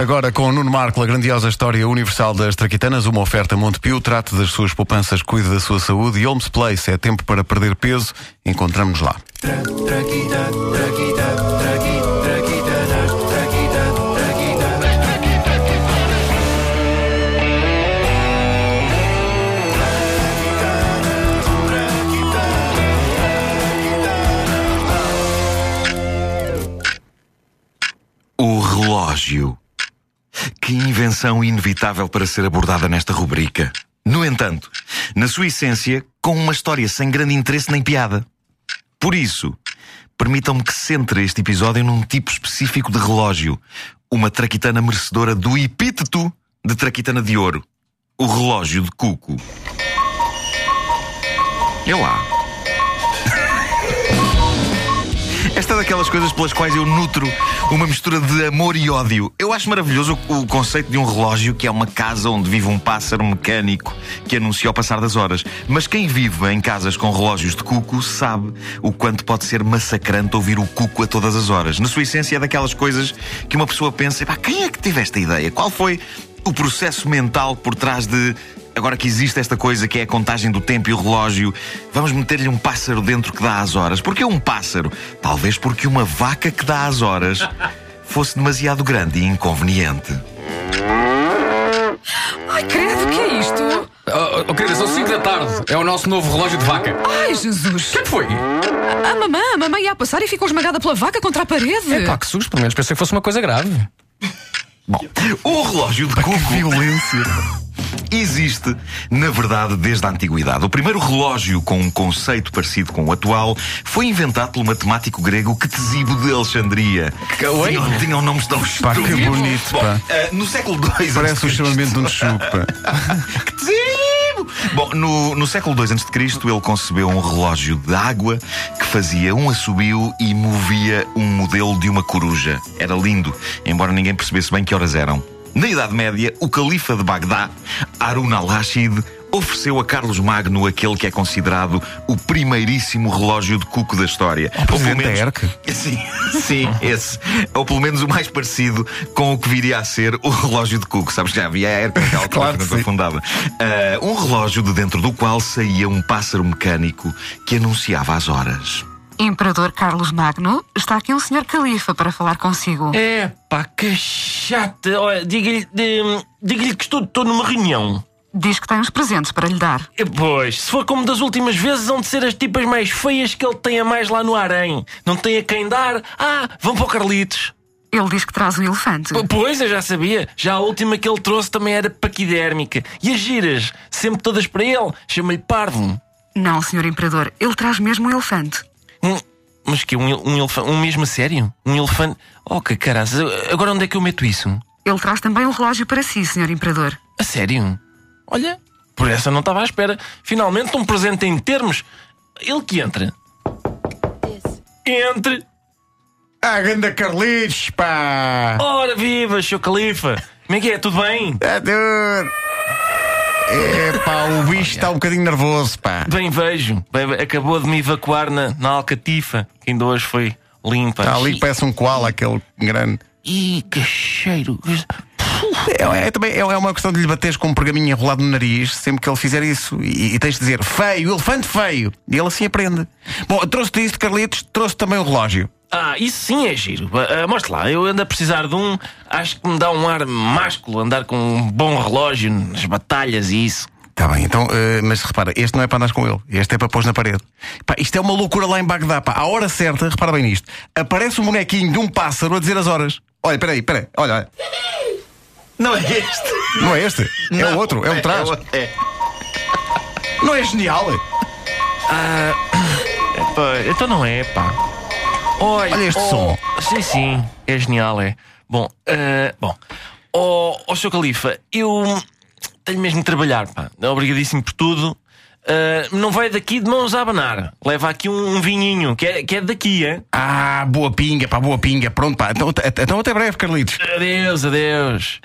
Agora com o Nuno Marco, a grandiosa história universal das traquitanas, uma oferta Montepio, trate das suas poupanças, cuide da sua saúde e Holmes Place, é tempo para perder peso, encontramos lá. O relógio. Que invenção inevitável para ser abordada nesta rubrica. No entanto, na sua essência, com uma história sem grande interesse nem piada. Por isso, permitam-me que centre este episódio num tipo específico de relógio. Uma traquitana merecedora do epíteto de traquitana de ouro. O relógio de cuco. É lá. Esta é daquelas coisas pelas quais eu nutro uma mistura de amor e ódio. Eu acho maravilhoso o, o, conceito de um relógio que é uma casa onde vive um pássaro mecânico que anuncia o passar das horas. Mas quem vive em casas com relógios de cuco sabe o quanto pode ser massacrante ouvir o cuco a todas as horas. Na sua essência é daquelas coisas que uma pessoa pensa: quem é que teve esta ideia? Qual foi o processo mental por trás de Agora que existe esta coisa que é a contagem do tempo e o relógio, vamos meter-lhe um pássaro dentro que dá as horas. Porquê um pássaro? Talvez porque uma vaca que dá as horas fosse demasiado grande e inconveniente. Ai, credo, o que é isto? Oh, oh, querida, são 5 da tarde. É o nosso novo relógio de vaca. Ai, Jesus! O que é que foi? A, a mamã, a mamãe ia a passar e ficou esmagada pela vaca contra a parede. É pá, que susto, pelo menos pensei que fosse uma coisa grave. Bom, o relógio de cuco. violência! existe, na verdade, desde a antiguidade. O primeiro relógio com um conceito parecido com o atual foi inventado pelo matemático grego Ctesibo de Alexandria. Que-? Tinham, tinham nomes tão Pá, que estúpidos. bonito, Bom, pá. eh, no século II. Parece o chamamento de um chupa. Ctesibo! Bom, no, no século II a.C., ele concebeu um relógio de água que fazia um assobio e movia um modelo de uma coruja. Era lindo, embora ninguém percebesse bem que horas eram. Na Idade Média, o califa de Bagdá, Harun al-Rashid, ofereceu a Carlos Magno aquele que é considerado o primeiríssimo relógio de cuco da história. Ou pelo da ERC? Sim, sim, esse. Ou pelo menos o mais parecido com o que viria a ser o relógio de cuco. Sabes que já havia a ERC naquela altura Claro quando que fundada. Ah, um relógio de dentro do qual saía um pássaro mecânico que anunciava as horas. Imperador Carlos Magno, está aqui o Sr. Califa para falar consigo. É pá, que chata. Olha, diga-lhe diga-lhe que estou, estou numa reunião. Diz que tem uns presentes para lhe dar. E, Pois, se for como das últimas vezes, vão de ser as tipas mais feias que ele tem a mais lá no harém. Não tem a quem dar. Ah, vão para o Carlitos. Ele diz que traz um elefante. Pois, eu já sabia. Já a última que ele trouxe também era paquidérmica. E as giras, sempre todas para ele. Chama-lhe Parvo. Não, Sr. Imperador, ele traz mesmo um elefante. Um, mas que um, um elefante? Um mesmo a sério? Um elefante? Oh, que caraças. Agora onde é que eu meto isso? Ele traz também um relógio para si, Sr. Imperador. A sério? Olha, por essa não estava à espera. Finalmente um presente em termos. Ele que entra. Entre. Ah, ganda Carlitos, pá! Ora viva, Sr. Califa. Como é que é? Tudo bem? É duro! É pá, o bicho está um bocadinho nervoso, pá. Bem vejo. Bem, acabou de me evacuar na, na Alcatifa, que ainda hoje foi limpa. Está ali que parece um koala, aquele grande. Ih, que cheiro. É, é também é, é uma questão de lhe bateres com um pergaminho enrolado no nariz sempre que ele fizer isso. E, e tens de dizer feio, elefante feio. E ele assim aprende. Bom, trouxe-te isto, Carlitos, trouxe também o relógio. Ah, isso sim é giro. Ah, mostra lá, eu ando a precisar de um. Acho que me dá um ar másculo andar com um bom relógio nas batalhas e isso. Está bem, então, eh, mas repara, este não é para andar com ele, este é para pôr na parede. Pá, isto é uma loucura lá em Bagdá, pá. À hora certa, repara bem nisto, aparece um bonequinho de um pássaro a dizer as horas. Olha, peraí, peraí, olha, olha. Não é este. Não é este, é Não, o outro, é um trás. É, é. Não é genial? Pá, então não é, pá. Olha, Olha este oh, som. Sim, sim, é genial, é. Bom, ah, bom. Ó oh, Sr. Califa, eu tenho mesmo de trabalhar, pá. Obrigadíssimo por tudo. Ah, não vai daqui de mãos a abanar. Leva aqui um, um vinhinho, que é, que é daqui, é? Ah, boa pinga, pá, boa pinga. Pronto, pá. Então, até- então até breve, Carlitos. Adeus, adeus.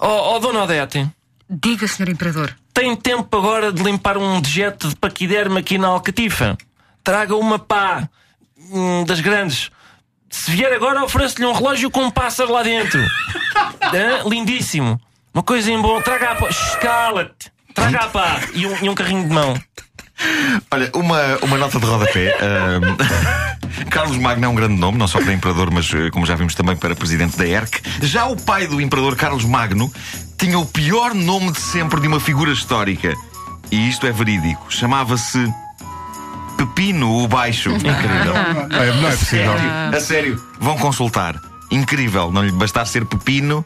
Oh, oh Dona Odete, Diga, Sr. Imperador. tem tempo agora de limpar um dejeto de paquiderme aqui na Alcatifa? Traga uma pá hum, das grandes. Se vier agora, ofereço-lhe um relógio com um pássaro lá dentro. Hã? Lindíssimo. Uma coisa em bom. Traga a pá. Shhh, Cala-te. Traga a pá. E um, e um carrinho de mão. Olha, uma, uma nota de rodapé. ahm, Carlos Magno é um grande nome, não só para imperador, mas eh, como já vimos também para presidente da ERC. Já o pai do imperador Carlos Magno tinha o pior nome de sempre de uma figura histórica. E isto é verídico. Chamava-se Pepino o Baixo. Incrível. É, não é possível. A sério, vão consultar. Incrível, não lhe bastar ser pepino,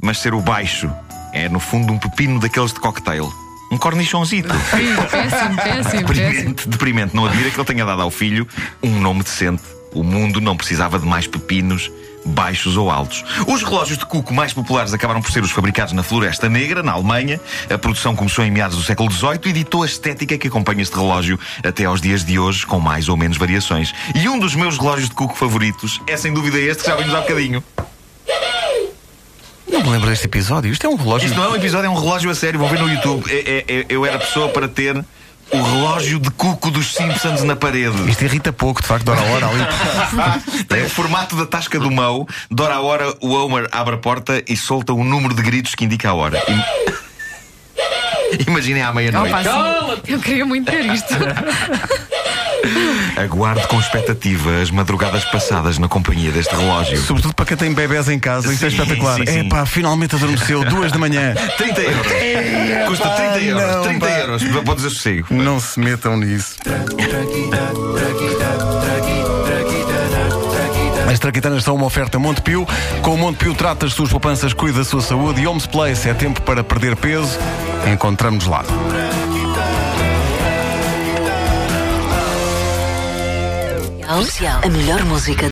mas ser o baixo. É, no fundo, um pepino daqueles de cocktail. Um cornichonzito. Péssimo, péssimo, péssimo. Deprimente, deprimente. Não admira que ele tenha dado ao filho um nome decente. O mundo não precisava de mais pepinos, baixos ou altos. Os relógios de cuco mais populares acabaram por ser os fabricados na Floresta Negra, na Alemanha. A produção começou em meados do século XVIII e ditou a estética que acompanha este relógio até aos dias de hoje, com mais ou menos variações. E um dos meus relógios de cuco favoritos é sem dúvida este que já vimos há bocadinho. Não me lembro deste episódio. Isto é um relógio. Isto não é um episódio, é um relógio a sério. Vão ver no YouTube. É- é- é- eu era pessoa para ter o relógio de cuco dos Simpsons na parede. Isto irrita pouco, de facto, de hora a hora ali. Tem o formato da tasca do Mão. De hora a hora, o Homer abre a porta e solta um número de gritos que indica a hora. Im- Imaginem à meia-noite. Eu queria muito ter isto. Aguarde com expectativa as madrugadas passadas na companhia deste relógio. Sobretudo para quem tem bebés em casa, isso é Sim, espetacular. sim, sim. É pá, finalmente adormeceu, duas da manhã. 30 euros. Custa 30 euros. não, 30 pá. euros. Pode dizer sossego. Não se metam nisso. As traquitanas são uma oferta Montepio. Com o Montepio trata as suas poupanças, cuida da sua saúde e Homes Place é tempo para perder peso. Encontramos lá. A melhor música